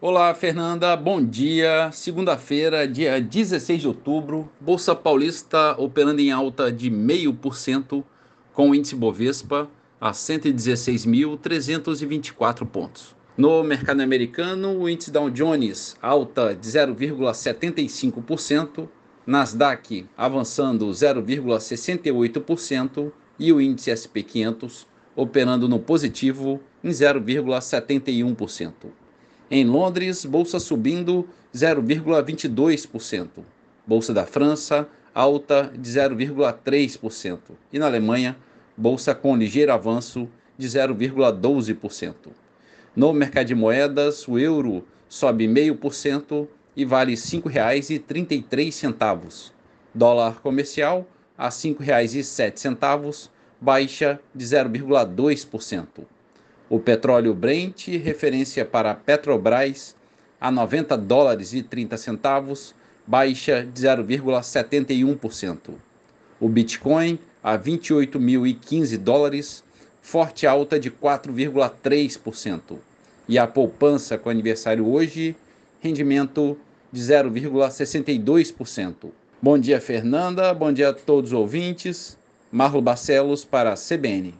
Olá, Fernanda. Bom dia. Segunda-feira, dia 16 de outubro, Bolsa Paulista operando em alta de 0,5%, com o índice Bovespa a 116.324 pontos. No mercado americano, o índice Dow Jones alta de 0,75%, Nasdaq avançando 0,68% e o índice SP 500 operando no positivo em 0,71%. Em Londres, bolsa subindo 0,22%. Bolsa da França, alta de 0,3%. E na Alemanha, bolsa com ligeiro avanço de 0,12%. No mercado de moedas, o euro sobe 0,5% e vale R$ 5,33. Dólar comercial a R$ 5,07, baixa de 0,2%. O petróleo Brent, referência para Petrobras, a 90 dólares e 30 centavos, baixa de 0,71%. O Bitcoin a 28.015 dólares, forte alta de 4,3%. E a poupança com aniversário hoje, rendimento de 0,62%. Bom dia, Fernanda. Bom dia a todos os ouvintes. Marlo Barcelos para a CBN.